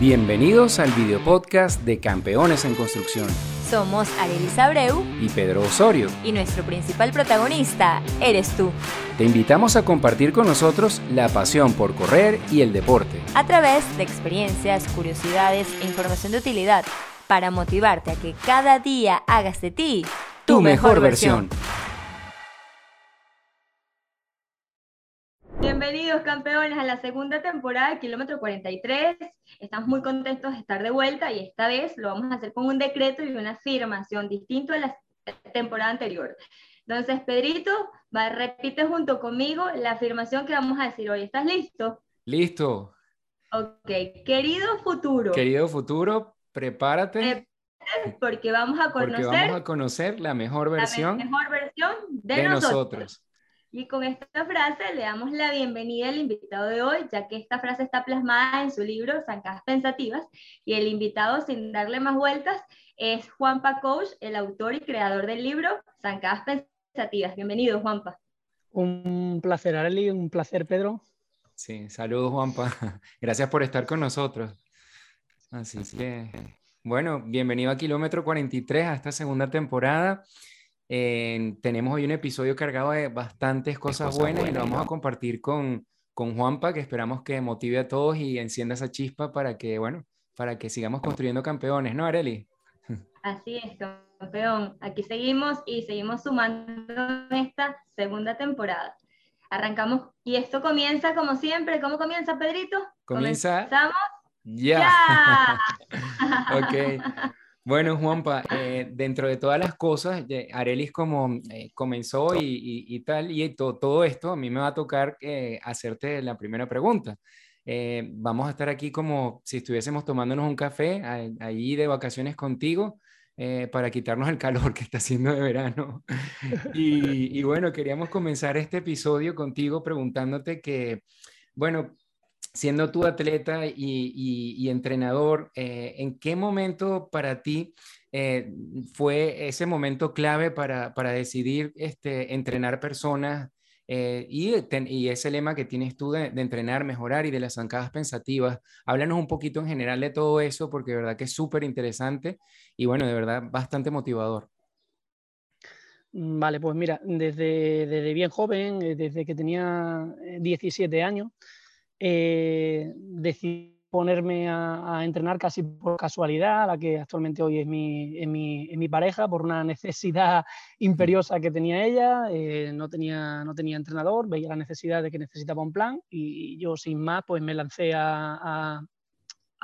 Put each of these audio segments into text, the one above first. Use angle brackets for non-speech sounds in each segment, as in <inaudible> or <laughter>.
Bienvenidos al video podcast de Campeones en Construcción. Somos Arelis Abreu y Pedro Osorio. Y nuestro principal protagonista eres tú. Te invitamos a compartir con nosotros la pasión por correr y el deporte. A través de experiencias, curiosidades e información de utilidad para motivarte a que cada día hagas de ti tu, mejor, versión. Bienvenidos campeones a la segunda temporada de Kilómetro 43. Estamos muy contentos de estar de vuelta y esta vez lo vamos a hacer con un decreto y una afirmación distinto a la temporada anterior. Entonces, Pedrito, va, repite junto conmigo la afirmación que vamos a decir hoy. ¿Estás listo? Listo. Ok, querido futuro. Querido futuro, prepárate. porque vamos a conocer, porque vamos a conocer la mejor versión, la mejor versión de, nosotros. Y con esta frase le damos la bienvenida al invitado de hoy, ya que esta frase está plasmada en su libro Zancadas Pensativas, y el invitado, sin darle más vueltas, es Juanpa Coach, el autor y creador del libro Zancadas Pensativas. Bienvenido, Juanpa. Un placer, Arely, un placer, Pedro. Sí, saludos, Juanpa. <laughs> Gracias por estar con nosotros. Así que, bueno, bienvenido a Kilómetro 43, a esta segunda temporada tenemos hoy un episodio cargado de bastantes cosas, buenas, y lo vamos a compartir con, con Juanpa, que esperamos que motive a todos y encienda esa chispa para que, bueno, para que sigamos construyendo campeones, ¿no, Areli? <laughs> Así es, campeón. Aquí seguimos y seguimos sumando en esta segunda temporada. Arrancamos y esto comienza como siempre. ¿Cómo comienza, Pedrito? Comienza. ¿Comenzamos? Ya. <laughs> ok. Bueno, Juanpa, eh, dentro de todas las cosas, Arelis como eh, comenzó y, tal, y todo esto, a mí me va a tocar eh, hacerte la primera pregunta. vamos a estar aquí como si estuviésemos tomándonos un café ahí de vacaciones contigo para quitarnos el calor que está haciendo de verano. <laughs> y, y bueno, queríamos comenzar este episodio contigo preguntándote que, bueno, siendo tú atleta y, entrenador, eh, ¿en qué momento para ti eh, fue ese momento clave para, decidir este, entrenar personas eh, y, ese lema que tienes tú de, entrenar, mejorar y de las zancadas pensativas? Háblanos un poquito en general de todo eso, porque de verdad que es súper interesante y bueno, de verdad bastante motivador. Vale, pues mira, desde bien joven, desde que tenía 17 años, eh, decidí ponerme a, entrenar casi por casualidad, la que actualmente hoy es mi, mi, pareja, por una necesidad imperiosa que tenía ella, eh, no, tenía, no tenía entrenador, veía la necesidad de que necesitaba un plan y yo sin más pues me lancé a,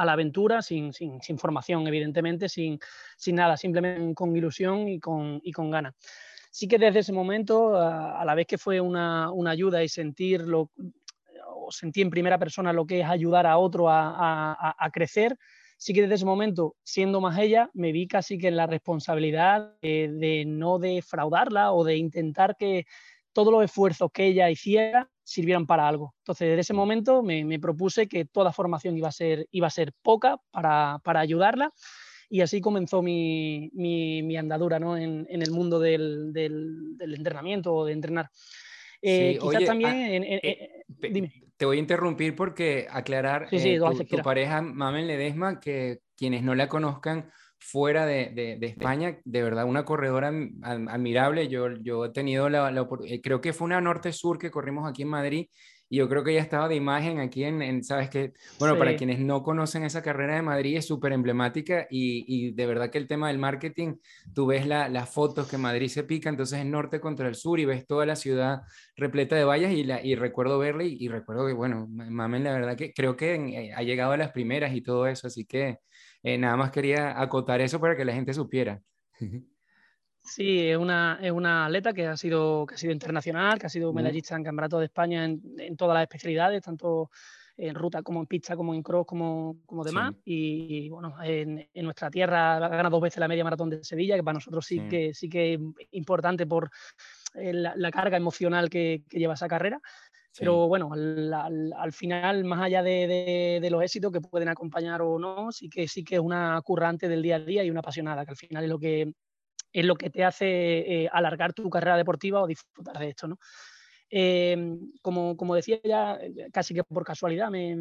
a la aventura sin, sin, sin, formación, evidentemente, sin, sin nada, simplemente con ilusión y con, y con ganas. Sí que desde ese momento, a, la vez que fue una, una ayuda y sentir lo, sentí en primera persona lo que es ayudar a otro a, crecer, sí que desde ese momento, siendo más ella, me vi casi que en la responsabilidad de, no defraudarla o de intentar que todos los esfuerzos que ella hiciera sirvieran para algo. Entonces, desde ese momento me, propuse que toda formación iba a ser, iba a ser poca para, ayudarla y así comenzó mi, andadura en, el mundo del, del, entrenamiento o de entrenar. Eh, quizás también... Ah, eh, dime te voy a interrumpir porque aclarar, eh, tu, pareja Mamen Ledesma, que quienes no la conozcan fuera de, España, de verdad una corredora admirable. Yo, yo he tenido la, la, eh, creo que fue una norte-sur que corrimos aquí en Madrid y yo creo que ella estaba de imagen aquí en, ¿sabes qué? Bueno, para quienes no conocen esa carrera de Madrid es súper emblemática y, y, de verdad que el tema del marketing, tú ves las fotos que Madrid se pica, entonces es norte contra el sur y ves toda la ciudad repleta de vallas y, la, y recuerdo verla y, recuerdo que, bueno, mamen, la verdad que creo que eh, ha llegado a las primeras y todo eso, así que eh, nada más quería acotar eso para que la gente supiera. Sí, es una, es una atleta que ha, sido, que ha sido internacional, que ha sido medallista en Campeonato de España en, en, todas las especialidades, tanto en ruta como en pista, como en cross, como, como demás. Y, bueno, en, en, nuestra tierra ha ganado dos veces la media maratón de Sevilla, que para nosotros sí, Que, sí que es importante por eh, la, carga emocional que, que, lleva esa carrera. Pero bueno, al, al, final, más allá de, de, de, los éxitos que pueden acompañar o no, sí que sí que es una currante del día a día y una apasionada, que al final es lo que, es lo que te hace eh, alargar tu carrera deportiva o disfrutar de esto, ¿no? Em, como, como, decía ya, casi que por casualidad me,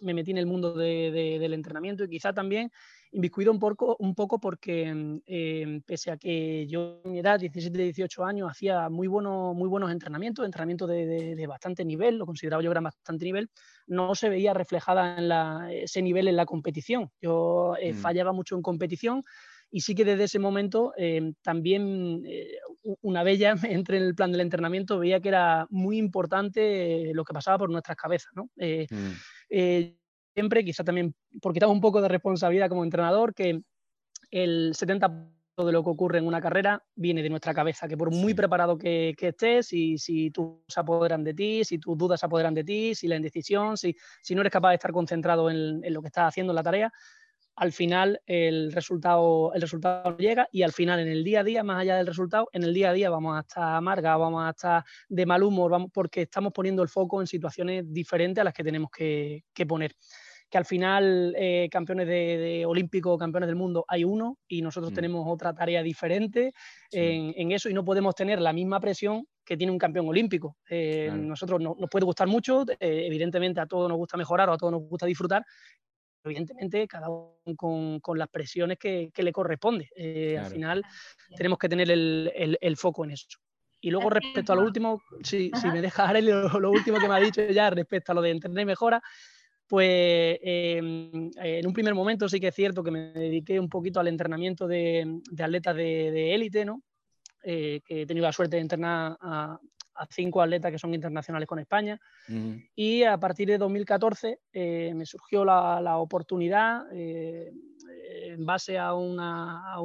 me metí en el mundo del entrenamiento y quizá también inviscuido un poco, un poco porque em, pese a que yo en mi edad, 17, 18 años, hacía muy, bueno, muy buenos entrenamientos, entrenamientos de, de, bastante nivel, lo consideraba yo era bastante nivel, no se veía reflejada en la, ese nivel en la competición. Yo eh, mm. fallaba mucho en competición y sí que desde ese momento eh, también eh, una bella <laughs> entre en el plan del entrenamiento veía que era muy importante eh, lo que pasaba por nuestras cabezas. ¿no? Mm. siempre, quizá también porque tengo un poco de responsabilidad como entrenador, que el 70% de lo que ocurre en una carrera viene de nuestra cabeza, que por muy preparado que, estés, y si tus se apoderan de ti, si tus dudas se apoderan de ti, si la indecisión, si, si no eres capaz de estar concentrado en, en lo que estás haciendo en la tarea, al final el resultado, el resultado llega y al final en el día a día, más allá del resultado, en el día a día vamos a estar amarga, vamos a estar de mal humor, vamos, porque estamos poniendo el foco en situaciones diferentes a las que tenemos que, poner. Que al final eh, campeones de, olímpico, campeones del mundo, hay uno y nosotros mm. tenemos otra tarea diferente en, eso y no podemos tener la misma presión que tiene un campeón olímpico. Eh, nosotros nos puede gustar mucho, eh, evidentemente a todos nos gusta mejorar o a todos nos gusta disfrutar, evidentemente cada uno con, con las presiones que, que le corresponde. Eh, al final tenemos que tener el, el, foco en eso. Y luego respecto a lo último, si, si me deja lo, lo, último que me ha dicho ya respecto a lo de entender mejora, pues em, en un primer momento sí que es cierto que me dediqué un poquito al entrenamiento de, de atletas de élite, ¿no? Eh, que he tenido la suerte de entrenar a, a cinco atletas que son internacionales con España. Y a partir de 2014 eh, me surgió la, oportunidad, eh, en base a una,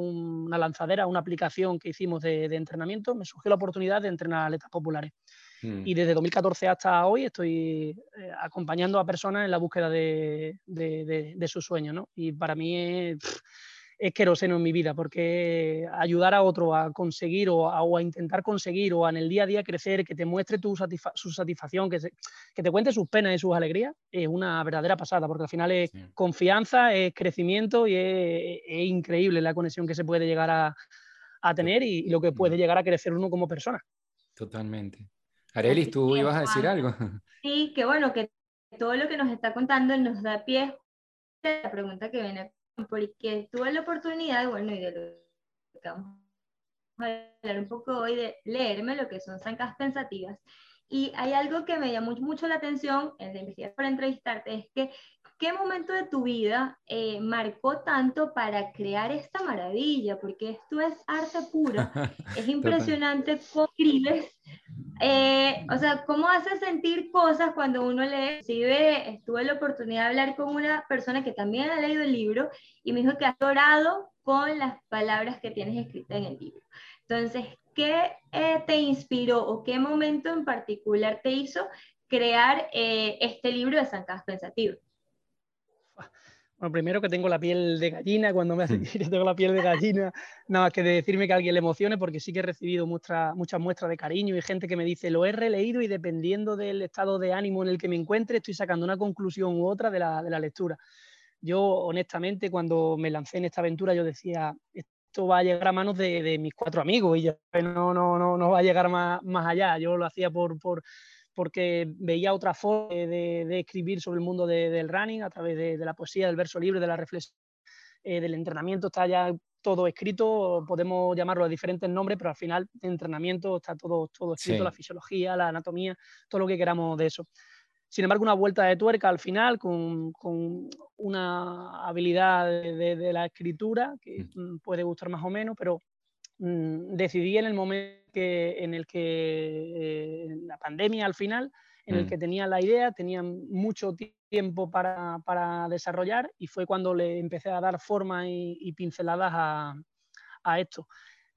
lanzadera, una aplicación que hicimos de, entrenamiento, me surgió la oportunidad de entrenar atletas populares. Mm. Y desde 2014 hasta hoy estoy eh, acompañando a personas en la búsqueda de, de, sus sueños. ¿no? Y para mí es es queroseno en mi vida, porque ayudar a otro a conseguir o a, intentar conseguir o en el día a día crecer, que te muestre tu su satisfacción, que, que te cuente sus penas y sus alegrías, es una verdadera pasada, porque al final es confianza, es crecimiento y es, increíble la conexión que se puede llegar a, a tener y, lo que puede llegar a crecer uno como persona. Totalmente. Arelis, tú ibas a decir algo. Sí, que bueno, que todo lo que nos está contando nos da pie a la pregunta que viene porque tuve la oportunidad, bueno, y de lo que vamos a hablar un poco hoy, de leerme lo que son zancas pensativas. Y hay algo que me llamó mucho la atención en la investigación para entrevistarte, es que ¿qué momento de tu vida eh, marcó tanto para crear esta maravilla? Porque esto es arte pura, <laughs> es impresionante cómo escribes, eh, o sea, cómo hace sentir cosas cuando uno lee. Inclusive tuve la oportunidad de hablar con una persona que también ha leído el libro y me dijo que ha adorado con las palabras que tienes escritas en el libro. Entonces, ¿qué eh, te inspiró o qué momento en particular te hizo crear este libro de Zancas Pensativas? Bueno, primero que tengo la piel de gallina, cuando me hace que tengo la piel de gallina, nada más que de decirme que alguien le emocione, porque sí que he recibido muchas muestras de cariño y gente que me dice, lo he releído y dependiendo del estado de ánimo en el que me encuentre, estoy sacando una conclusión u otra de la, de la lectura. Yo, honestamente, cuando me lancé en esta aventura, yo decía, esto va a llegar a manos de, de mis cuatro amigos y ya no, no, no, no va a llegar más, más allá. Yo lo hacía por, por porque veía otra forma de, escribir sobre el mundo del running a través de, la poesía, del verso libre, de la reflexión, eh, del entrenamiento, está ya todo escrito, podemos llamarlo de diferentes nombres, pero al final de entrenamiento está todo, todo escrito, la fisiología, la anatomía, todo lo que queramos de eso. Sin embargo, una vuelta de tuerca al final con, una habilidad de, la escritura que mm. Mm, puede gustar más o menos, pero Mm, decidí en el momento en el que eh, la pandemia al final, en el mm. que tenía la idea, tenía mucho tiempo para, para, desarrollar y fue cuando le empecé a dar forma y, pinceladas a, a, esto.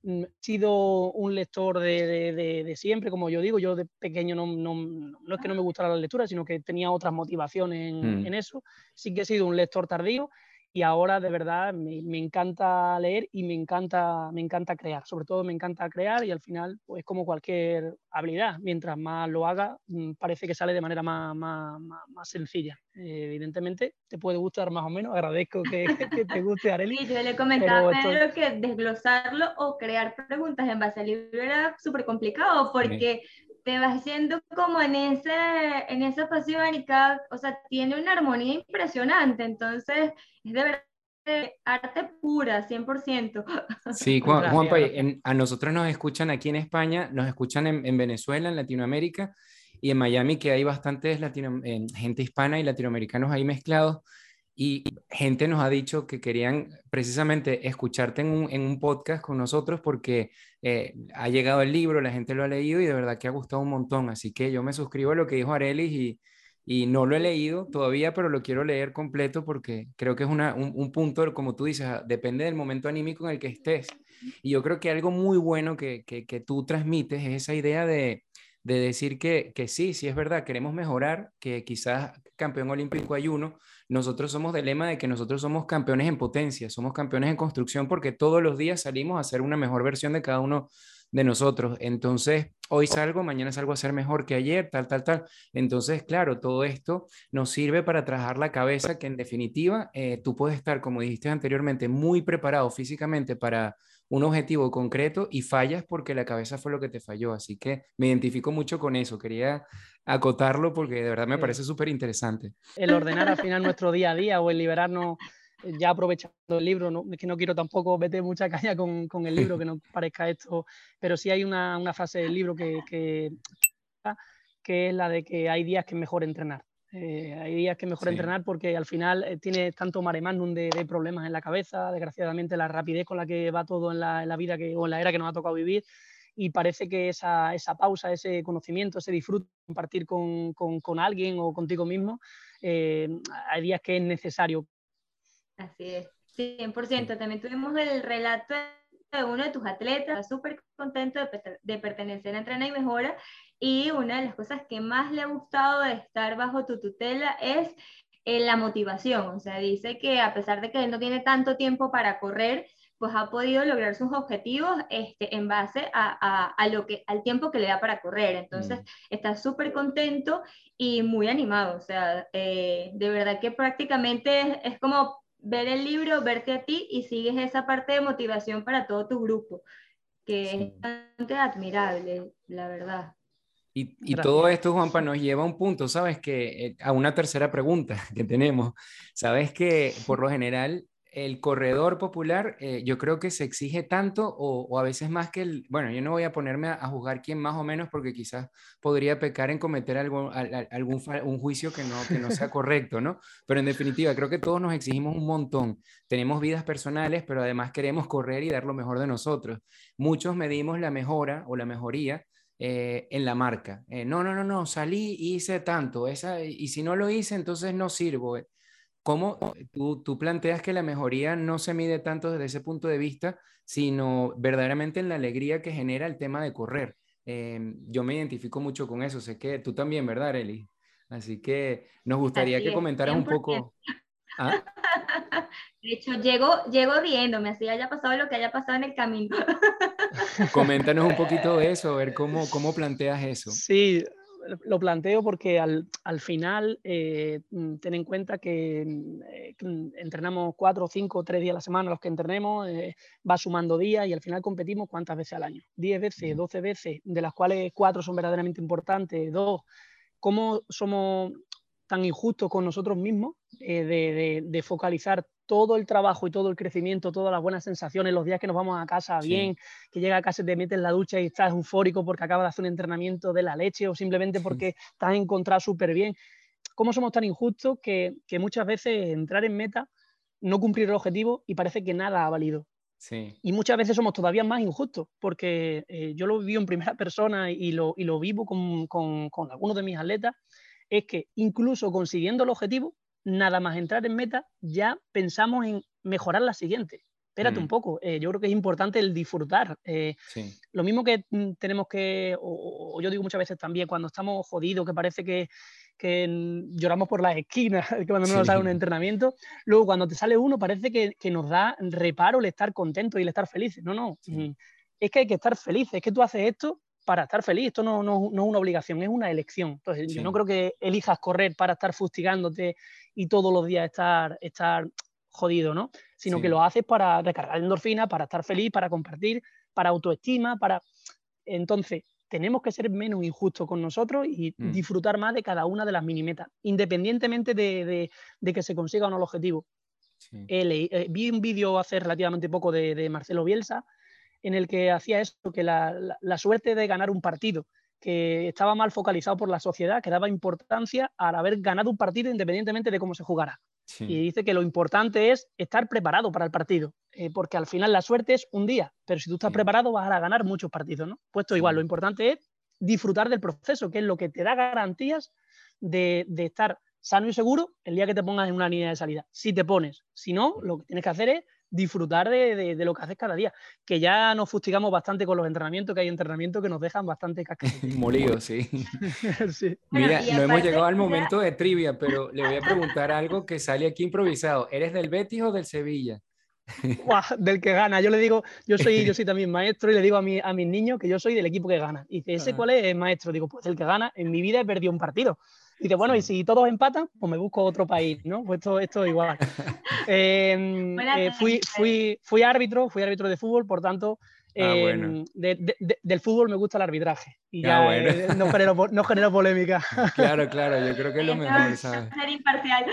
Mm, he sido un lector de, de, siempre, como yo digo, yo de pequeño no, no, no, es que no me gustara la lectura, sino que tenía otras motivaciones en, en eso. Sí que he sido un lector tardío y ahora de verdad me, me, encanta leer y me encanta, me encanta crear, sobre todo me encanta crear y al final pues como cualquier habilidad, mientras más lo haga mm, parece que sale de manera más, más, más, sencilla. Eh, evidentemente te puede gustar más o menos, agradezco que, <laughs> que te guste Areli. Sí, yo le comentaba a que desglosarlo o crear preguntas en base al libro era súper complicado porque te vas yendo como en, ese, en esa pasión y cada, o sea, tiene una armonía impresionante, entonces es de verdad arte pura, 100%. Sí, Juan, Juanpa, a nosotros nos escuchan aquí en España, nos escuchan en, Venezuela, en Latinoamérica y en Miami, que hay bastantes latino, gente hispana y latinoamericanos ahí mezclados. Y gente nos ha dicho que querían precisamente escucharte en un, en un podcast con nosotros porque eh, ha llegado el libro, la gente lo ha leído y de verdad que ha gustado un montón. Así que yo me suscribo a lo que dijo Arelis y, no lo he leído todavía, pero lo quiero leer completo porque creo que es una, un, un, punto, como tú dices, ah, depende del momento anímico en el que estés. Y yo creo que algo muy bueno que, que, que tú transmites es esa idea de, de decir que, que sí, sí es verdad, queremos mejorar, que quizás campeón olímpico hay uno, nosotros somos del lema de que nosotros somos campeones en potencia, somos campeones en construcción porque todos los días salimos a hacer una mejor versión de cada uno de nosotros. Entonces, hoy salgo, mañana salgo a ser mejor que ayer, tal, tal, tal. Entonces, claro, todo esto nos sirve para trabajar la cabeza, que en definitiva, eh, tú puedes estar, como dijiste anteriormente, muy preparado físicamente para un objetivo concreto y fallas porque la cabeza fue lo que te falló. Así que me identifico mucho con eso. Quería acotarlo porque de verdad me parece súper interesante. El ordenar al final nuestro día a día o el liberarnos ya aprovechando el libro, no, es que no quiero tampoco meter mucha <laughs> caña con, con, el libro, que no parezca esto, pero sí hay una, una frase del libro que, que, que, es la de que hay días que es mejor entrenar. Eh, hay días que es mejor entrenar porque al final eh, tiene tanto mare magnum de, de, problemas en la cabeza, desgraciadamente la rapidez con la que va todo en la, en la, vida que, o en la era que nos ha tocado vivir y parece que esa, esa pausa, ese conocimiento, ese disfrute, compartir con, con, con alguien o contigo mismo, eh, hay días que es necesario. Así es, 100%. También tuvimos el relato de uno de tus atletas, súper contento de, pertenecer a Entrena y Mejora, y una de las cosas que más le ha gustado de estar bajo tu tutela es eh, la motivación. O sea, dice que a pesar de que él no tiene tanto tiempo para correr, pues ha podido lograr sus objetivos este, en base a, a, lo que, al tiempo que le da para correr. Entonces, mm. está súper contento y muy animado. O sea, eh, de verdad que prácticamente es, es como ver el libro, verte a ti y sigues esa parte de motivación para todo tu grupo, que es bastante admirable, la verdad. Y, y todo esto, Juanpa, nos lleva a un punto, ¿sabes? Que eh, a una tercera pregunta <laughs> que tenemos. Sabes que por lo general el corredor popular, eh, yo creo que se exige tanto o, a veces más que el, bueno, yo no voy a ponerme a, juzgar quién más o menos porque quizás podría pecar en cometer algo, algún un juicio que no, sea correcto, ¿no? Pero en definitiva, creo que todos nos exigimos un montón. Tenemos vidas personales, pero además queremos correr y dar lo mejor de nosotros. Muchos medimos la mejora o la mejoría eh, en la marca. Eh, no, no, no, no, salí, hice tanto, esa, y si no lo hice, entonces no sirvo. ¿Cómo tú, tú, planteas que la mejoría no se mide tanto desde ese punto de vista, sino verdaderamente en la alegría que genera el tema de correr? Em, yo me identifico mucho con eso, sé que tú también, ¿verdad, Eli? Así que nos gustaría que comentaras un poco. ¿Ah? <laughs> De hecho, llego, llego riéndome, así haya pasado lo que haya pasado en el camino. <laughs> Coméntanos un poquito de <laughs> eso, a ver cómo, cómo planteas eso. Sí, lo planteo porque al, al final eh, mm, ten en cuenta que mm, eh, entrenamos cuatro, cinco, tres días a la semana los que entrenemos, eh, va sumando días y al final competimos cuántas veces al año. Diez veces, doce veces, de las cuales cuatro son verdaderamente importantes, dos, ¿cómo somos tan injustos con nosotros mismos de, de, de, focalizar todo el trabajo y todo el crecimiento, todas las buenas sensaciones, los días que nos vamos a casa bien, que llega a casa te metes en la ducha y estás eufórico porque acabas de hacer un entrenamiento de la leche o simplemente porque te has encontrado súper bien. ¿Cómo somos tan injustos que, que, muchas veces entrar en meta, no cumplir el objetivo y parece que nada ha valido? Sí. Y muchas veces somos todavía más injustos, porque eh, yo lo viví en primera persona y lo, y lo vivo con, con, con algunos de mis atletas, es que incluso consiguiendo el objetivo, nada más entrar en meta, ya pensamos en mejorar la siguiente. Espérate un mm. poco, eh, yo creo que es importante el disfrutar. Eh, lo mismo que mm, tenemos que, o, yo digo muchas veces también, cuando estamos jodidos, que parece que, que lloramos por las esquinas, que <laughs> cuando no nos sale un entrenamiento, luego cuando te sale uno parece que, que, nos da reparo el estar contento y el estar felices. No, no, mm, es que hay que estar felices, es que tú haces esto para estar feliz. Esto no, no, no, es una obligación, es una elección. Entonces, yo no creo que elijas correr para estar fustigándote y todos los días estar, estar jodido, ¿no? Sino que lo haces para recargar endorfina, para estar feliz, para compartir, para autoestima, para... Entonces, tenemos que ser menos injustos con nosotros y Mm. disfrutar más de cada una de las minimetas, independientemente de, de- de que se consiga o no el objetivo. Sí. Eh, eh, vi un vídeo hace relativamente poco de, de Marcelo Bielsa en el que hacía eso, que la, la- la suerte de ganar un partido, que estaba mal focalizado por la sociedad, que daba importancia al haber ganado un partido independientemente de cómo se jugara. Sí. Y dice que lo importante es estar preparado para el partido, eh, porque al final la suerte es un día, pero si tú estás Sí. preparado vas a ganar muchos partidos, ¿no? Puesto Sí. igual, lo importante es disfrutar del proceso, que es lo que te da garantías de, de estar sano y seguro el día que te pongas en una línea de salida. Si te pones, si no, lo que tienes que hacer es disfrutar de, de- de lo que haces cada día, que ya nos fustigamos bastante con los entrenamientos, que hay entrenamientos que nos dejan bastante cascados. <laughs> Molido, sí. <laughs> sí. Bueno, Mira, no hemos llegado al ya- momento de trivia, pero le voy a preguntar algo que sale aquí improvisado. ¿Eres del Betis o del Sevilla? <laughs> Del que gana. Yo le digo, yo soy, yo soy también maestro y le digo a, mi- a mis niños que yo soy del equipo que gana. Y dice, ¿ese Ah. cuál es, Eh, maestro? Digo, pues el que gana. En mi vida he perdido un partido. Y dice, bueno, y si todos empatan, pues me busco otro país, ¿no? Pues esto, esto igual. <laughs> Eh, eh, fui, fui, fui árbitro, fui árbitro de fútbol, por tanto, Ah, eh, bueno. de- de- de- del fútbol me gusta el arbitraje. Y Ah, ya bueno. eh, <laughs> no, genero, no genero polémica. <laughs> Claro, claro, yo creo que es lo mejor. Ser imparcial.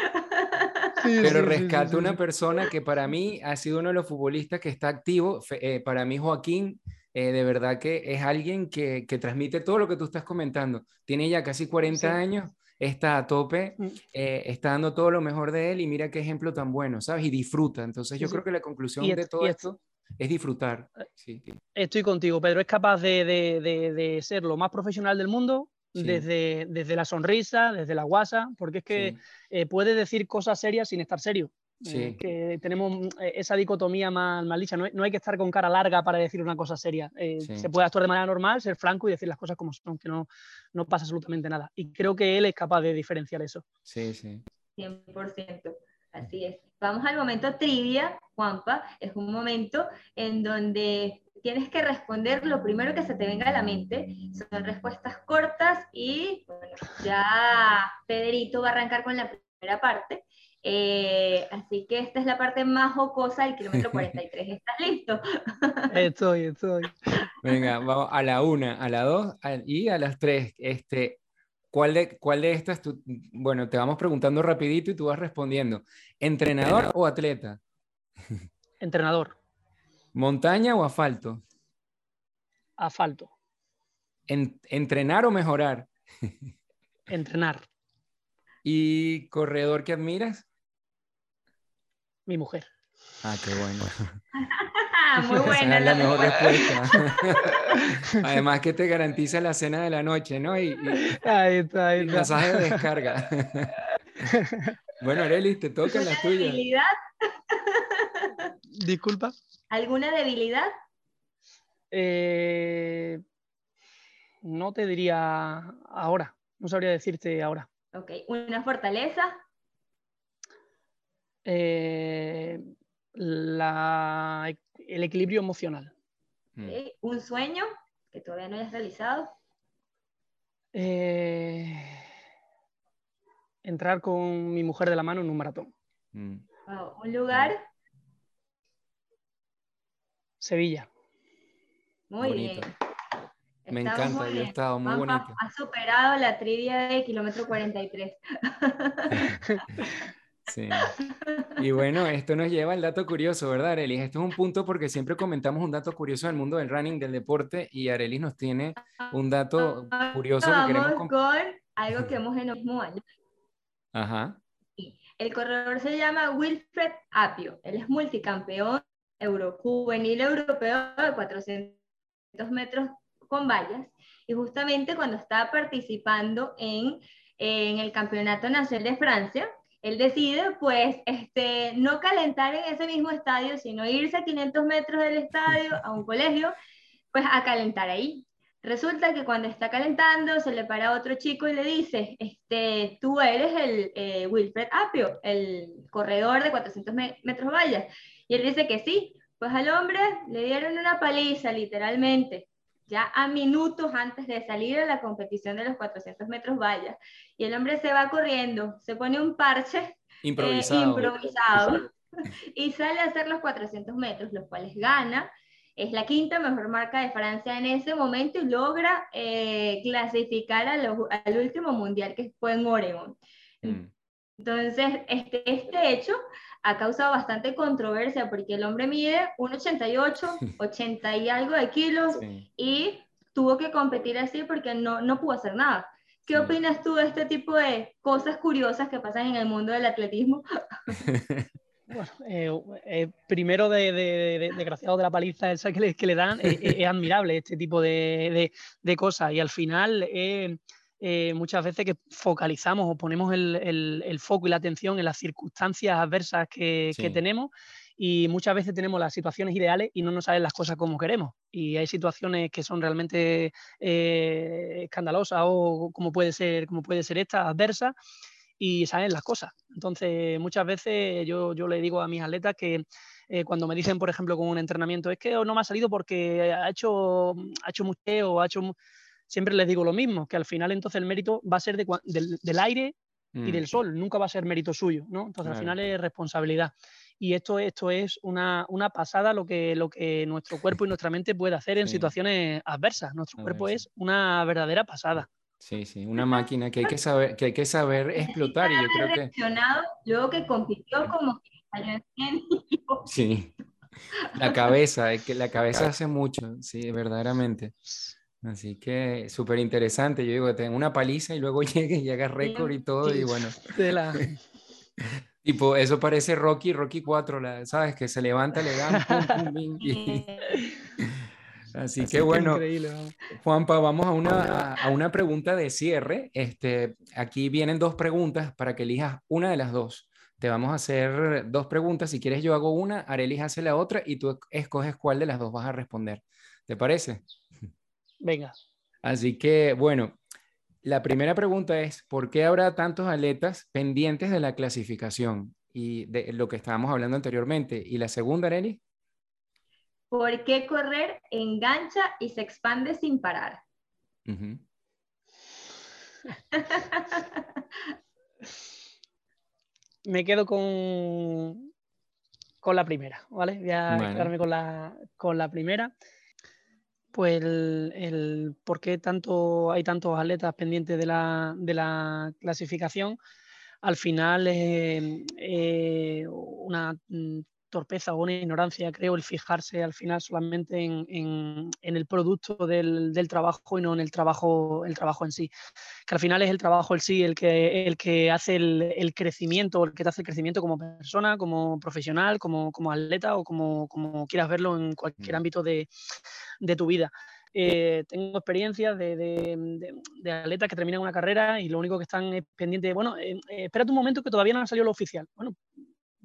Sí, Pero sí, rescato sí, una persona que para mí ha sido uno de los futbolistas que está activo. Eh, para mí, Joaquín, eh, de verdad que es alguien que, que transmite todo lo que tú estás comentando. Tiene ya casi 40 Sí. años, está a tope, Mm. eh, está dando todo lo mejor de él y mira qué ejemplo tan bueno, ¿sabes? Y disfruta. Entonces, yo sí. creo que la conclusión Y de es- todo esto es disfrutar. Eh, Sí. Estoy contigo, Pedro. Es capaz de, de- de- de ser lo más profesional del mundo Sí. desde, desde la sonrisa, desde la guasa, porque es que sí. eh, puede decir cosas serias sin estar serio. Eh, Sí. que tenemos mm, eh, esa dicotomía más, más licha. No, hay- no hay que estar con cara larga para decir una cosa seria. Eh, Sí. Se puede actuar de manera normal, ser franco y decir las cosas como son, que no, no pasa absolutamente nada. Y creo que él es capaz de diferenciar eso. Sí, sí. 100%. Así es. Vamos al momento trivia, Juanpa. Es un momento en donde tienes que responder lo primero que se te venga a la mente. Son respuestas cortas y bueno, ya Federito va a arrancar con la primera parte. Eh, así que esta es la parte más jocosa del kilómetro 43. <laughs> ¿Estás listo? <laughs> Estoy, estoy. Venga, vamos a la una, a la dos a- y a las tres. Este, ¿cuál de, cuál de estas tú, bueno, te vamos preguntando rapidito y tú vas respondiendo. ¿Entrenador o atleta? <laughs> Entrenador, ¿Montaña o asfalto? asfalto, En- ¿Entrenar o mejorar? entrenar, ¿Y corredor que admiras? mi mujer. Ah, qué bueno. Muy <laughs> Esa buena es la mejor respuesta. <laughs> Además que te garantiza la cena de la noche, ¿no? Y, y- Ahí está, ahí y está. masaje de descarga. <laughs> Bueno, Arelis, te tocan ¿Alguna las tuyas. debilidad? Disculpa. ¿Alguna debilidad? Eh, no te diría ahora, no sabría decirte ahora. Ok. ¿Una fortaleza? Eh, la- el equilibrio emocional. Mm. ¿Un sueño que todavía no hayas realizado? Eh, entrar con mi mujer de la mano en un maratón. Mm. Wow. ¿Un lugar? Sevilla. Muy Bonito. bien. Me Estamos encanta, yo he estado muy bonito. Ha superado la trivia de kilómetro 43. <laughs> Sí. Y bueno, esto nos lleva al dato curioso, ¿verdad, Arelis? Esto es un punto porque siempre comentamos un dato curioso del mundo del running, del deporte, y Arelis nos tiene un dato curioso que queremos Vamos con algo que hemos en el mismo año. Ajá. El corredor se llama Wilfred Apio. Él es multicampeón euro, juvenil europeo de 400 metros con vallas. Y justamente cuando estaba participando en, en el Campeonato Nacional de Francia, él decide pues este, no calentar en ese mismo estadio, sino irse a 500 metros del estadio, a un colegio, pues a calentar ahí. Resulta que cuando está calentando se le para otro chico y le dice, este, tú eres el eh, Wilfred Apio, el corredor de 400 me- metros vallas. Y él dice que sí. Pues al hombre le dieron una paliza, literalmente, ya a minutos antes de salir a la competición de los 400 metros vallas. Y el hombre se va corriendo, se pone un parche eh, Improvisado. improvisado <laughs> y sale a hacer los 400 metros, los cuales gana. es la quinta mejor marca de Francia en ese momento y logra eh, clasificar al último mundial que fue en Oregon. Mm. Entonces, este, este hecho ha causado bastante controversia porque el hombre mide 1,88, 80 <laughs> y algo de kilos y tuvo que competir así porque no, no pudo hacer nada. ¿Qué opinas tú de este tipo de cosas curiosas que pasan en el mundo del atletismo? <laughs> Bueno, eh, eh, primero de, de, desgraciado de la paliza esa que le, que le dan, eh, es admirable este tipo de, cosas y al final muchas veces que focalizamos o ponemos el, el, foco y la atención en las circunstancias adversas que, que tenemos y muchas veces tenemos las situaciones ideales y no nos salen las cosas como queremos. Y hay situaciones que son realmente eh, escandalosas o como puede ser, como puede ser esta, adversa, y salen las cosas. Entonces, muchas veces yo, yo le digo a mis atletas que eh, cuando me dicen, por ejemplo, con un entrenamiento, es que no me ha salido porque ha hecho, ha hecho mucho o ha hecho... Siempre les digo lo mismo, que al final entonces el mérito va a ser de, del, aire y mm. del sol, nunca va a ser mérito suyo, ¿no? Entonces al final es responsabilidad y esto, esto es una, una, pasada lo que, lo que nuestro cuerpo y nuestra mente puede hacer en situaciones adversas. Nuestro cuerpo es una verdadera pasada. Sí, sí, una máquina que hay que saber, que hay que saber explotar y yo creo que... Luego que compitió como que Sí, la cabeza, es que la cabeza hace mucho, sí, verdaderamente. Así que súper interesante. Yo digo, tengo una paliza y luego <laughs> llegue y haga récord y todo, y bueno. <laughs> De la... <laughs> Tipo, eso parece Rocky, Rocky 4, la, ¿sabes? Que se levanta, le dan, Así, que bueno, Juanpa, vamos a una, a, una, pregunta de cierre. Este, aquí vienen dos preguntas para que elijas una de las dos. Te vamos a hacer dos preguntas. Si quieres, yo hago una, Arelis hace la otra y tú escoges cuál de las dos vas a responder. ¿Te parece? Venga. Así que, bueno, la primera pregunta es, ¿por qué habrá tantos atletas pendientes de la clasificación y de lo que estábamos hablando anteriormente? Y la segunda, Arely. ¿Por qué correr engancha y se expande sin parar? <laughs> Me quedo con, con la primera, ¿vale? Voy a quedarme con la, con la primera pues el, por qué tanto, hay tantos atletas pendientes de la, de la clasificación, al final es eh, una mm, torpeza o una ignorancia, creo, el fijarse al final solamente en, en, el producto del, del, trabajo y no en el trabajo, el trabajo en sí. Que al final es el trabajo en sí el que, el que hace el, el crecimiento, el que te hace el crecimiento como persona, como profesional, como, como atleta o como, como quieras verlo en cualquier mm. ámbito de, de tu vida. Eh, tengo experiencias de, de, de, atletas que terminan una carrera y lo único que están es pendiente, bueno, eh, eh, espérate un momento que todavía no ha salido lo oficial. Bueno,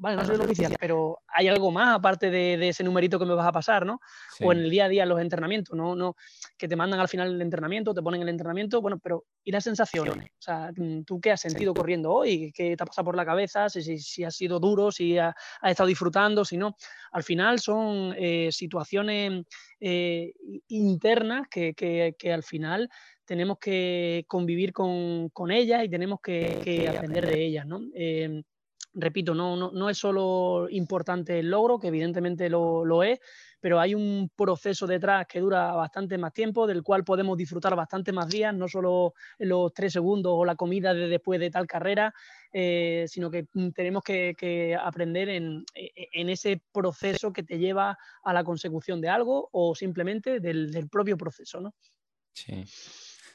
vale, no soy lo oficial, pero hay algo más aparte de, ese numerito que me vas a pasar, ¿no? O en el día a día en los entrenamientos, ¿no? no Que te mandan al final el entrenamiento, te ponen el entrenamiento, bueno, pero ¿y las sensaciones? O sea, mm, ¿tú qué has sentido corriendo hoy? ¿Qué te ha pasado por la cabeza? Si, si, ha sido duro, si has ha estado disfrutando, si no. Al final son eh, situaciones eh, internas que, que, que al final tenemos que convivir con, con ellas y tenemos que, que aprender de ellas, ¿no? Eh, repito, no, no, no, es solo importante el logro, que evidentemente lo, lo, es, pero hay un proceso detrás que dura bastante más tiempo, del cual podemos disfrutar bastante más días, no solo los tres segundos o la comida de después de tal carrera, eh, sino que tenemos que, que aprender en, en, ese proceso que te lleva a la consecución de algo o simplemente del, del propio proceso, ¿no? Sí.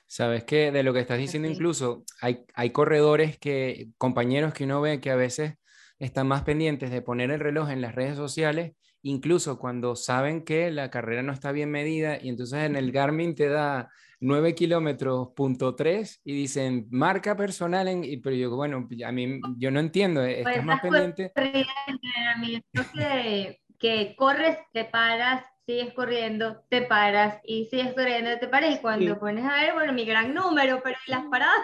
Sabes que de lo que estás diciendo incluso hay, hay corredores que, compañeros que uno ve que a veces están más pendientes de poner el reloj en las redes sociales, incluso cuando saben que la carrera no está bien medida y entonces en el Garmin te da 9 kilómetros punto 3 y dicen marca personal, en, y, pero yo, bueno, a mí yo no entiendo, eh, estás pues más pendiente. Que, que corres, te paras, sigues corriendo, te paras y sigues corriendo, te paras y cuando pones a ver, bueno, mi gran número, pero las paradas?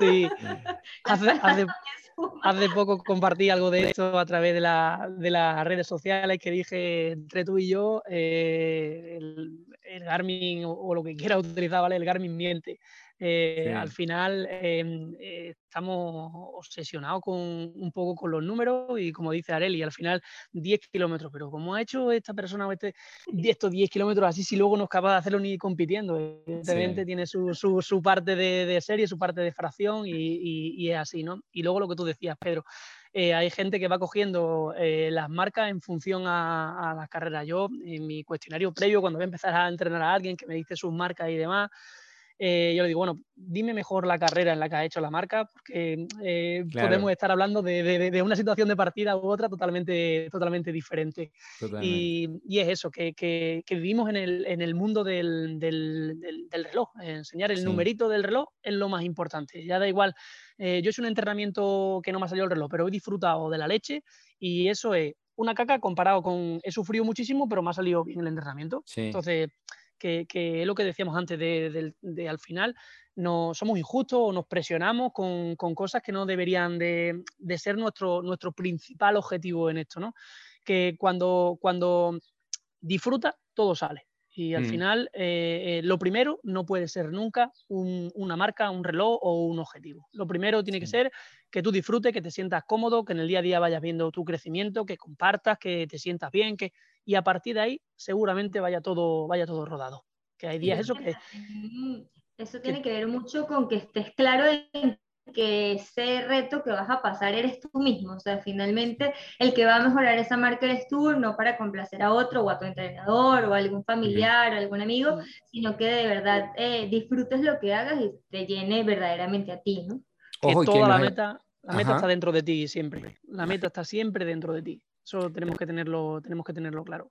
Sí, <laughs> hace, poco compartí algo de esto a través de, la, de, las redes sociales que dije entre tú y yo, eh, el, Garmin o, lo que quiera <laughs> utilizar, ¿vale? El Garmin miente. Eh, al final em, eh, estamos obsesionados con un poco con los números y como dice Areli, al final 10 kilómetros, pero ¿cómo ha hecho esta persona este, estos 10 kilómetros así si luego no es capaz de hacerlo ni compitiendo? Evidentemente tiene su, su, parte de, serie, su parte de fracción y, y, es así, ¿no? Y luego lo que tú decías, Pedro, eh, hay gente que va cogiendo las marcas en función a, a, las carreras. Yo, en mi cuestionario previo, cuando voy a empezar a entrenar a alguien que me dice sus marcas y demás, eh, yo le digo, bueno, dime mejor la carrera en la que ha hecho la marca, porque eh, podemos estar hablando de, una situación de partida u otra totalmente, totalmente diferente. Y, es eso, que, vivimos en el, mundo del, reloj. Enseñar el numerito del reloj es lo más importante. Ya da igual, eh, yo he hecho un entrenamiento que no me ha salido el reloj, pero he disfrutado de la leche y eso es una caca comparado con, he sufrido muchísimo, pero me ha salido bien el entrenamiento. Entonces que, es lo que decíamos antes de, al final, no, somos injustos o nos presionamos con, cosas que no deberían de, ser nuestro, nuestro principal objetivo en esto, ¿no? Que cuando, cuando disfruta, todo sale. Y al mm. final, eh, eh, lo primero no puede ser nunca una marca, un reloj o un objetivo. Lo primero tiene que ser que tú disfrutes, que te sientas cómodo, que en el día a día vayas viendo tu crecimiento, que compartas, que te sientas bien, que y a partir de ahí seguramente vaya todo, vaya todo rodado. Que hay días eso que... Eso tiene que ver mucho con que estés claro en que ese reto que vas a pasar eres tú mismo. O sea, finalmente el que va a mejorar esa marca eres tú, no para complacer a otro o a tu entrenador o a algún familiar o algún amigo, sino que de verdad eh, disfrutes lo que hagas y te llene verdaderamente a ti, ¿no? que toda la meta, la meta está dentro de ti siempre. La meta está siempre dentro de ti. Eso tenemos que tenerlo, tenemos que tenerlo claro.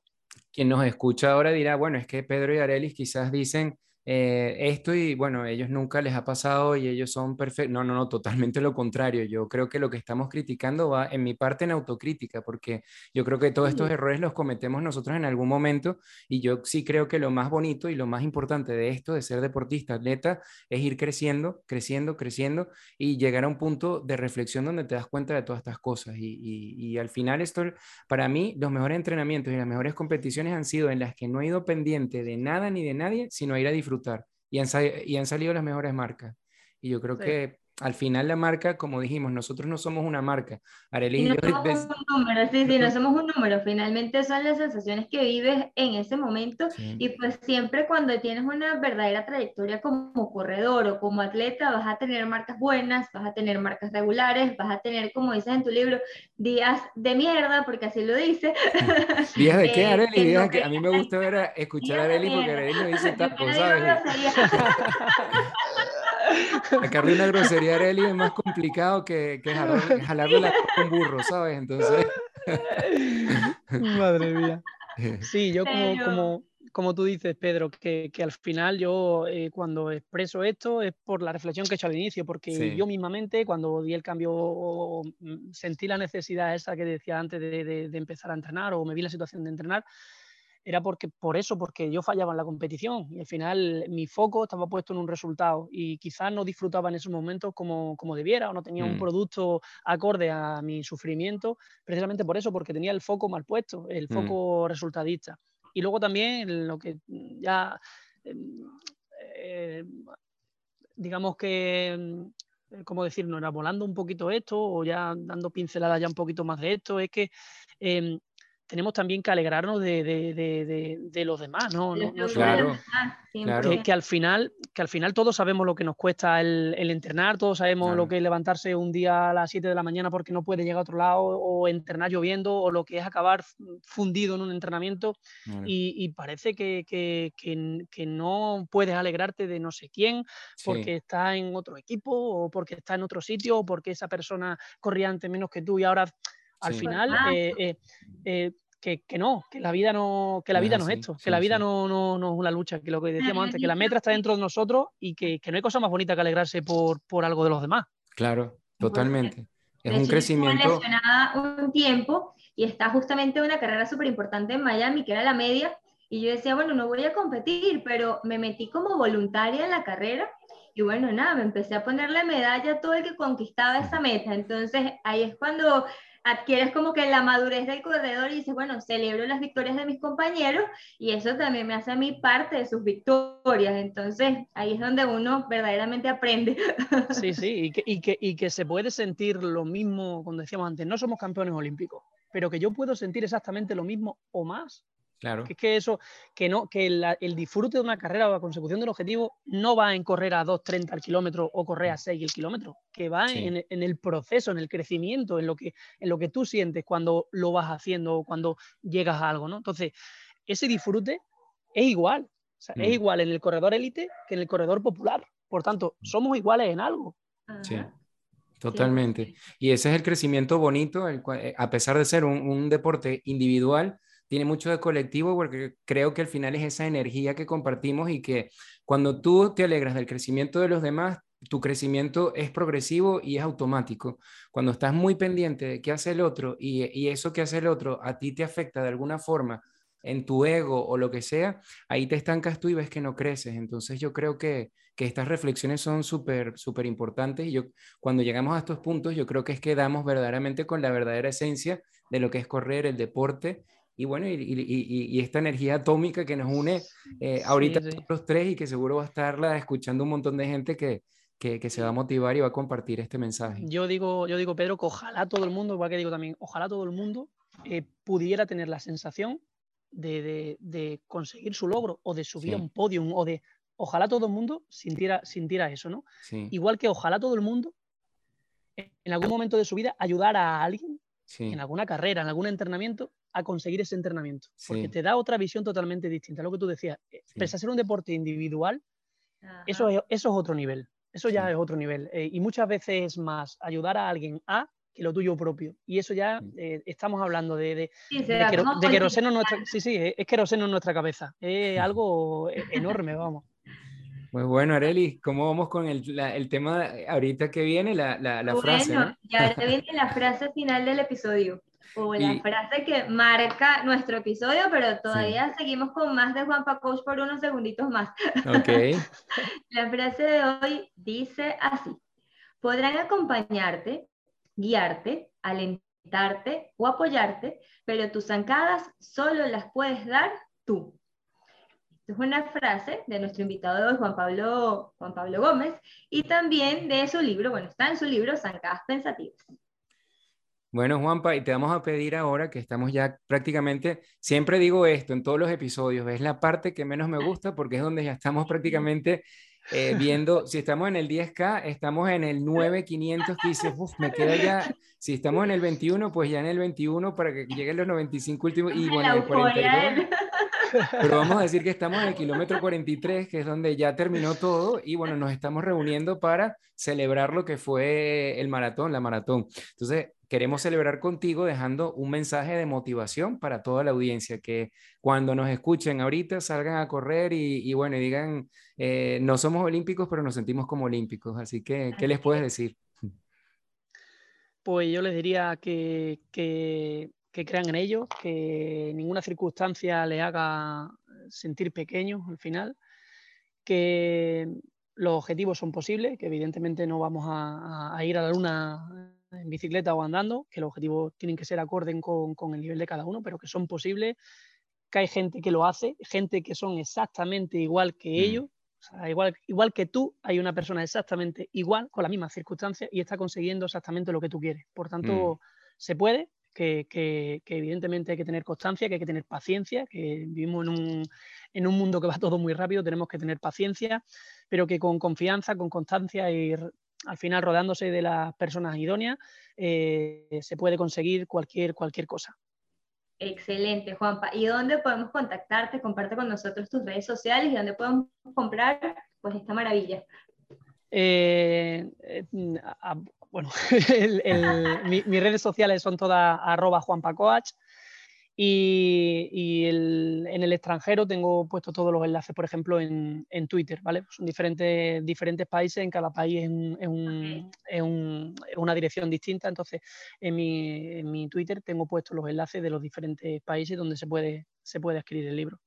Quien nos escucha ahora dirá, bueno, es que Pedro y Arelis quizás dicen, eh, esto y bueno, ellos nunca les ha pasado y ellos son perfectos. No, no, no, totalmente lo contrario. Yo creo que lo que estamos criticando va en mi parte en autocrítica, porque yo creo que todos estos errores los cometemos nosotros en algún momento y yo sí creo que lo más bonito y lo más importante de esto, de ser deportista, atleta, es ir creciendo, creciendo, creciendo y llegar a un punto de reflexión donde te das cuenta de todas estas cosas. Y, y al final esto, para mí, los mejores entrenamientos y las mejores competiciones han sido en las que no he ido pendiente de nada ni de nadie, sino ir a disfrutar y han, y han salido las mejores marcas. Y yo creo que al final la marca, como dijimos, nosotros no somos una marca. Arely, no somos un número, sí, sí, no somos un número. Finalmente son las sensaciones que vives en ese momento y pues siempre cuando tienes una verdadera trayectoria como corredor o como atleta vas a tener marcas buenas, vas a tener marcas regulares, vas a tener, como dices en tu libro, días de mierda, porque así lo dice. <laughs> ¿Días de qué, eh, Arely? Días que a mí me gusta ver escuchar a Arely porque Arely no dice <laughs> tanto, ¿sabes? <laughs> Sacarle una grosería a Arely es más complicado que, que jalarle la con burro, ¿sabes? Entonces. <laughs> Madre mía. <laughs> Sí, yo como, como, como tú dices, Pedro, que, que al final yo eh, cuando expreso esto es por la reflexión que he hecho al inicio, porque yo mismamente cuando di el cambio, mm, sentí la necesidad esa que decía antes de, de, de empezar a entrenar o me vi la situación de entrenar, era porque, por eso, porque yo fallaba en la competición y al final mi foco estaba puesto en un resultado y quizás no disfrutaba en esos momentos como, como debiera o no tenía un mm. producto acorde a mi sufrimiento, precisamente por eso, porque tenía el foco mal puesto, el mm. foco resultadista. Y luego también lo que ya, em, eh, digamos que, ¿cómo decirlo? Era volando un poquito esto o ya dando pinceladas ya un poquito más de esto, es que em, tenemos también que alegrarnos de, de, de, de los demás, ¿no? claro, Que, al final, que al final todos sabemos lo que nos cuesta el, el entrenar, todos sabemos lo que es levantarse un día a las 7 de la mañana porque no puede llegar a otro lado, o entrenar lloviendo, o lo que es acabar fundido en un entrenamiento, y, y, parece que, que, que, no puedes alegrarte de no sé quién, porque está en otro equipo, o porque está en otro sitio, o porque esa persona corría antes menos que tú y ahora al final, eh, eh, eh, que, no, que la vida no, que la vida no es esto, que la vida no, no, no, es una lucha, que lo que decíamos antes, que la meta está dentro de nosotros y que, que no hay cosa más bonita que alegrarse por, por algo de los demás. Claro, totalmente. Es un crecimiento. un tiempo y está justamente una carrera súper importante en Miami, que era la media, y yo decía, bueno, no voy a competir, pero me metí como voluntaria en la carrera y bueno, nada, me empecé a ponerle medalla a todo el que conquistaba esa meta. Entonces ahí es cuando adquieres como que la madurez del corredor y dices, bueno, celebro las victorias de mis compañeros y eso también me hace a mí parte de sus victorias. Entonces, ahí es donde uno verdaderamente aprende. <laughs> Sí, sí, y que, y que, y que se puede sentir lo mismo, cuando decíamos antes, no somos campeones olímpicos, pero que yo puedo sentir exactamente lo mismo o más Claro. Que es que eso, que no, que el disfrute de una carrera o la consecución del objetivo no va en correr a 2.30 al kilómetro o correr a 6 el kilómetro, que va en, el proceso, en el crecimiento, en lo, que, en lo que tú sientes cuando lo vas haciendo o cuando llegas a algo, ¿no? Entonces, ese disfrute es igual, es mm. igual en el corredor élite que en el corredor popular. Por tanto, mm. somos iguales en algo. Sí. Totalmente. Y ese es el crecimiento bonito, el eh, a pesar de ser un, un deporte individual, tiene mucho de colectivo porque creo que al final es esa energía que compartimos y que cuando tú te alegras del crecimiento de los demás, tu crecimiento es progresivo y es automático. Cuando estás muy pendiente de qué hace el otro y, eso que hace el otro a ti te afecta de alguna forma en tu ego o lo que sea, ahí te estancas tú y ves que no creces. Entonces yo creo que, que estas reflexiones son súper, súper importantes y yo cuando llegamos a estos puntos, yo creo que es que damos verdaderamente con la verdadera esencia de lo que es correr, el deporte y bueno, y, y, y, esta energía atómica que nos une eh, ahorita los tres y que seguro va a estarla escuchando un montón de gente que, que, que, se va a motivar y va a compartir este mensaje. Yo digo, yo digo, Pedro, que ojalá todo el mundo, igual que digo también, ojalá todo el mundo eh, pudiera tener la sensación de, de, de, conseguir su logro o de subir a un podium o de, ojalá todo el mundo sintiera, sintiera eso, ¿no? Igual que ojalá todo el mundo en algún momento de su vida ayudara a alguien en alguna carrera, en algún entrenamiento, a conseguir ese entrenamiento. Porque te da otra visión totalmente distinta. Lo que tú decías, eh, pese a ser un deporte individual, eso es, eso es otro nivel. Eso ya es otro nivel. Eh, y muchas veces es más ayudar a alguien a que lo tuyo propio. Y eso ya eh, estamos hablando de, de, de, queroseno en nuestra, sí, sí, es queroseno en nuestra cabeza. Es algo enorme, vamos. Pues bueno, Areli, ¿cómo vamos con el, el tema ahorita que viene, la, la, la frase? ¿no? ya viene la frase final del episodio, o la frase que marca nuestro episodio, pero todavía seguimos con más de Juanpa Coach por unos segunditos más. Ok. <laughs> la frase de hoy dice así, podrán acompañarte, guiarte, alentarte o apoyarte, pero tus zancadas solo las puedes dar tú es una frase de nuestro invitado de hoy, Juan Pablo, Juan Pablo Gómez, y también de su libro, bueno, está en su libro Zancadas Pensativas. Bueno, Juanpa, y te vamos a pedir ahora que estamos ya prácticamente, siempre digo esto en todos los episodios, es la parte que menos me gusta porque es donde ya estamos prácticamente eh, viendo, si estamos en el 10K, estamos en el 9500, que dices, uff, me queda ya, si estamos en el 21, pues ya en el 21 para que lleguen los 95 últimos, y bueno, el 42. Pero vamos a decir que estamos en el kilómetro 43, que es donde ya terminó todo, y bueno, nos estamos reuniendo para celebrar lo que fue el maratón, la maratón. Entonces, queremos celebrar contigo dejando un mensaje de motivación para toda la audiencia, que cuando nos escuchen ahorita salgan a correr y, bueno, digan, eh, no somos olímpicos, pero nos sentimos como olímpicos. Así que, ¿qué les puedes decir? Pues yo les diría que, que que crean en ellos, que ninguna circunstancia les haga sentir pequeños al final, que los objetivos son posibles, que evidentemente no vamos a, ir a la luna en bicicleta o andando, que los objetivos tienen que ser acorde con, con, el nivel de cada uno, pero que son posibles, que hay gente que lo hace, gente que son exactamente igual que mm. ellos, igual, igual que tú, hay una persona exactamente igual, con las mismas circunstancias y está consiguiendo exactamente lo que tú quieres. Por tanto, mm. se puede, que, evidentemente hay que tener constancia, que hay que tener paciencia, que vivimos en un, mundo que va todo muy rápido, tenemos que tener paciencia, pero que con confianza, con constancia y al final rodándose de las personas idóneas, eh, se puede conseguir cualquier, cualquier cosa. Excelente, Juanpa. ¿Y dónde podemos contactarte? Comparte con nosotros tus redes sociales y dónde podemos comprar pues esta maravilla. Eh, eh, bueno, <laughs> mis redes sociales son todas arroba juanpacoach y, en el extranjero tengo puesto todos los enlaces, por ejemplo, en, Twitter, ¿vale? Son diferentes, diferentes países, en cada país es, una dirección distinta, entonces en mi, Twitter tengo puestos los enlaces de los diferentes países donde se puede, se puede escribir el libro.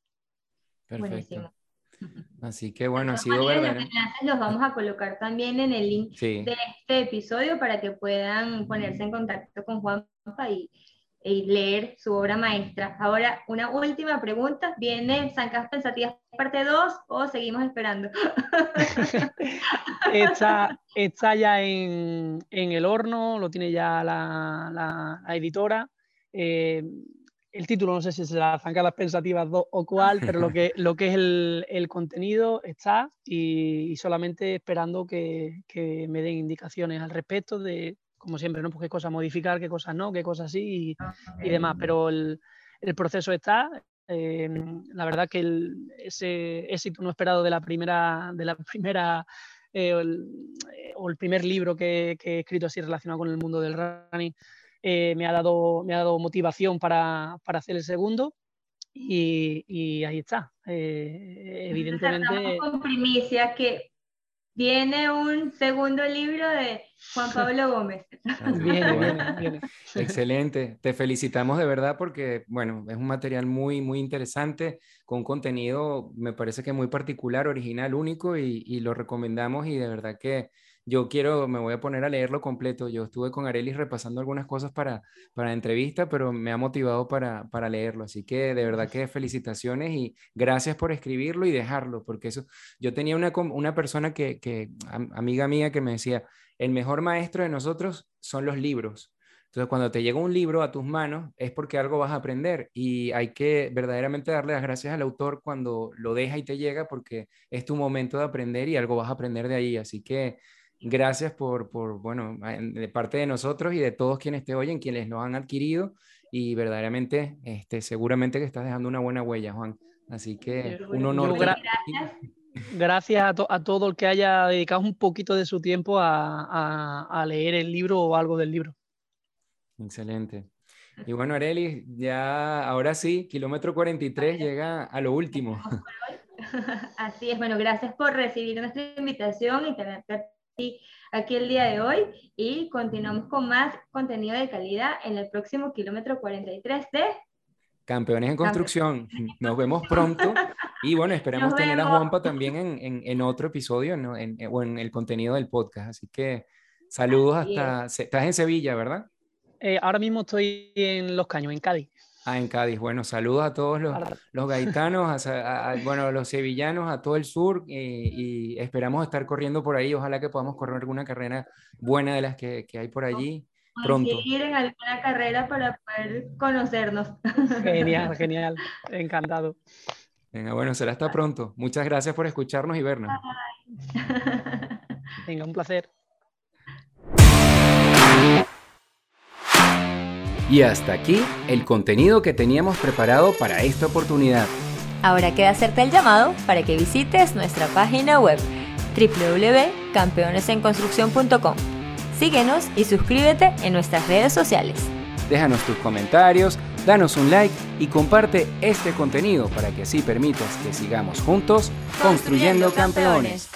Perfecto. <laughs> Así que bueno, ha sido verdad. Los enlaces los vamos a colocar también en el link de este episodio para que puedan ponerse en contacto con Juanpa y, leer su obra maestra. Ahora, una última pregunta. ¿Viene Sancas Pensativas parte 2 o seguimos esperando? <laughs> está, está ya en, en, el horno, lo tiene ya la, la, editora. Eh, el título no sé si será Zancadas Pensativas 2 o cuál, pero lo que, <laughs> lo que es el, contenido está y, solamente esperando que, me den indicaciones al respecto de, como siempre, ¿no? Pues qué cosas modificar, qué cosas no, qué cosas sí y, demás. Pero el, proceso está. Eh, la verdad que el, ese éxito no esperado de la primera, de la primera eh, o el primer libro que, que, he escrito así relacionado con el mundo del running eh, me, ha dado, me ha dado motivación para, para hacer el segundo y, y ahí está. Eh, <laughs> evidentemente... Con primicia que viene un segundo libro de Juan Pablo Gómez. <laughs> Excelente. Te felicitamos de verdad porque, bueno, es un material muy, muy interesante, con contenido, me parece que muy particular, original, único y, y lo recomendamos y de verdad que yo quiero, me voy a poner a leerlo completo. Yo estuve con Arelis repasando algunas cosas para, para entrevista, pero me ha motivado para, para leerlo. Así que de verdad que felicitaciones y gracias por escribirlo y dejarlo, porque eso, yo tenía una, una persona que, que, amiga mía, que me decía, el mejor maestro de nosotros son los libros. Entonces, cuando te llega un libro a tus manos, es porque algo vas a aprender y hay que verdaderamente darle las gracias al autor cuando lo deja y te llega, porque es tu momento de aprender y algo vas a aprender de ahí. Así que Gracias por, por, bueno, de parte de nosotros y de todos quienes te oyen, quienes lo han adquirido y verdaderamente, este, seguramente que estás dejando una buena huella, Juan. Así que un honor. gracias. gracias a, a, todo el que haya dedicado un poquito de su tiempo a, a, a leer el libro o algo del libro. Excelente. Y bueno, Areli, ya ahora sí, kilómetro 43 llega a lo último. <laughs> Así es, bueno, gracias por recibir nuestra invitación y tenerte aquí el día de hoy y continuamos con más contenido de calidad en el próximo kilómetro 43 de Campeones en Construcción. Nos vemos pronto y bueno, <laughs> esperamos tener a Juanpa también en, en, otro episodio en, o en el contenido del podcast. Así que saludos hasta... Estás en Sevilla, ¿verdad? Eh, ahora mismo estoy en Los Caños, en Cádiz. Ah, en Cádiz. Bueno, saludos a todos los, los gaitanos, a, a, bueno, los sevillanos, a todo el sur eh, y esperamos estar corriendo por ahí. Ojalá que podamos correr alguna carrera buena de las que, que hay por allí pronto. ir en alguna carrera para poder conocernos. Genial, <laughs> genial. Encantado. Venga, bueno, será hasta pronto. Muchas gracias por escucharnos y vernos. <laughs> Venga, un placer. Y hasta aquí el contenido que teníamos preparado para esta oportunidad. Ahora queda hacerte el llamado para que visites nuestra página web www.campeonesenconstrucción.com. Síguenos y suscríbete en nuestras redes sociales. Déjanos tus comentarios, danos un like y comparte este contenido para que así permitas que sigamos juntos construyendo, campeones.